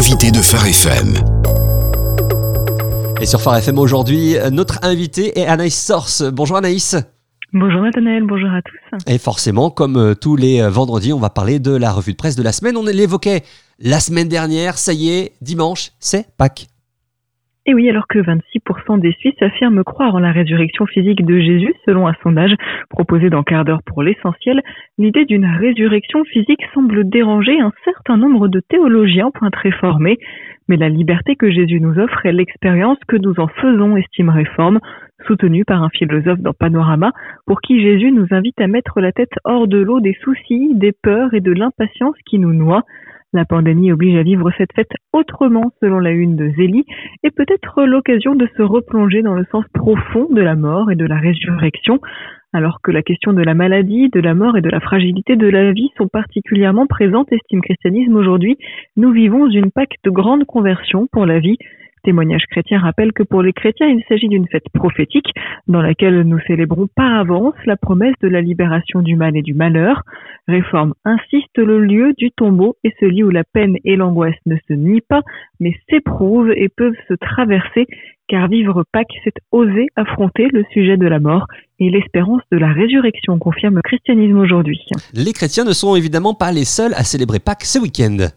L'invité de Phare FM. Et sur Phare FM aujourd'hui, notre invité est Anaïs Source. Bonjour Anaïs. Bonjour Nathanaël, bonjour à tous. Et forcément, comme euh, tous les euh, vendredis, on va parler de la revue de presse de la semaine. On l'évoquait la semaine dernière, ça y est, dimanche, c'est Pâques. Et oui, alors que 26% des Suisses affirment croire en la résurrection physique de Jésus, selon un sondage proposé dans quart d'heure pour l'essentiel, l'idée d'une résurrection physique semble déranger un certain nombre de théologiens point très. Mais la liberté que Jésus nous offre est l'expérience que nous en faisons, estime Réforme, soutenue par un philosophe dans Panorama, pour qui Jésus nous invite à mettre la tête hors de l'eau des soucis, des peurs et de l'impatience qui nous noient. La pandémie oblige à vivre cette fête autrement, selon la une de Zélie, et peut-être l'occasion de se replonger dans le sens profond de la mort et de la résurrection, alors que la question de la maladie, de la mort et de la fragilité de la vie sont particulièrement présentes, estime Christianisme aujourd'hui, nous vivons une Pâque de grande conversion pour la vie, Témoignage chrétien rappelle que pour les chrétiens, il s'agit d'une fête prophétique dans laquelle nous célébrons par avance la promesse de la libération du mal et du malheur. Réforme insiste le lieu du tombeau est celui où la peine et l'angoisse ne se nient pas, mais s'éprouvent et peuvent se traverser, car vivre Pâques, c'est oser affronter le sujet de la mort et l'espérance de la résurrection, confirme le christianisme aujourd'hui. Les chrétiens ne sont évidemment pas les seuls à célébrer Pâques ce week-end.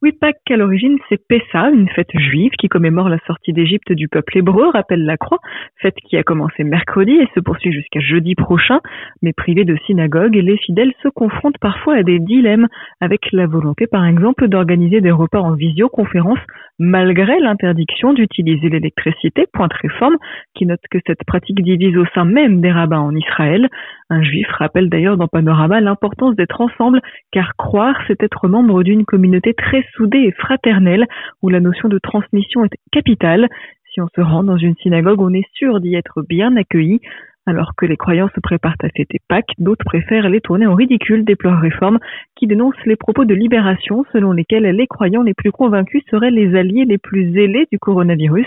Oui, Pâques, à l'origine, c'est Pessa, une fête juive qui commémore la sortie d'Égypte du peuple hébreu, rappelle la croix, fête qui a commencé mercredi et se poursuit jusqu'à jeudi prochain. Mais privés de synagogue, les fidèles se confrontent parfois à des dilemmes, avec la volonté, par exemple, d'organiser des repas en visioconférence, malgré l'interdiction d'utiliser l'électricité, pointe réforme, qui note que cette pratique divise au sein même des rabbins en Israël. Un juif rappelle d'ailleurs dans Panorama l'importance d'être ensemble, car croire, c'est être membre d'une communauté très soudée et fraternelle, où la notion de transmission est capitale. Si on se rend dans une synagogue, on est sûr d'y être bien accueilli. Alors que les croyants se préparent à fêter Pâques, d'autres préfèrent les tourner en ridicule, déplore Réforme, qui dénonce les propos de libération selon lesquels les croyants les plus convaincus seraient les alliés les plus zélés du coronavirus.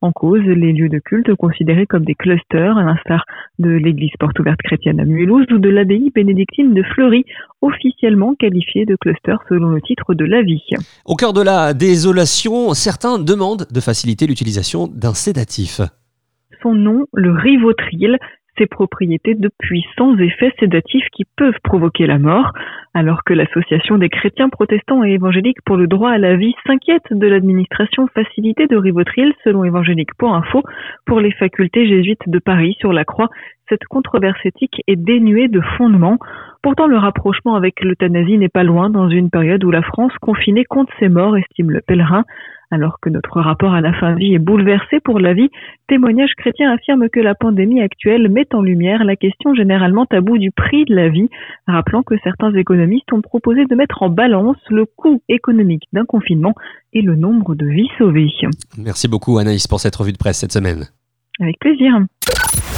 En cause, les lieux de culte considérés comme des clusters, à l'instar de l'église porte ouverte chrétienne à Mulhouse ou de l'abbaye bénédictine de Fleury, officiellement qualifiés de clusters selon le titre de l'avis. Au cœur de la désolation, certains demandent de faciliter l'utilisation d'un sédatif. Son nom, le Rivotril, ses propriétés de puissants effets sédatifs qui peuvent provoquer la mort, alors que l'Association des chrétiens protestants et évangéliques pour le droit à la vie s'inquiète de l'administration facilitée de Rivotril, selon Évangélique pour Info, pour les facultés jésuites de Paris sur la croix. Cette controverse éthique est dénuée de fondement. Pourtant, le rapprochement avec l'euthanasie n'est pas loin dans une période où la France confinée compte ses morts, estime le pèlerin. Alors que notre rapport à la fin de vie est bouleversé pour la vie, témoignage chrétien affirme que la pandémie actuelle met en lumière la question généralement taboue du prix de la vie, rappelant que certains économistes ont proposé de mettre en balance le coût économique d'un confinement et le nombre de vies sauvées. Merci beaucoup Anaïs pour cette revue de presse cette semaine. Avec plaisir.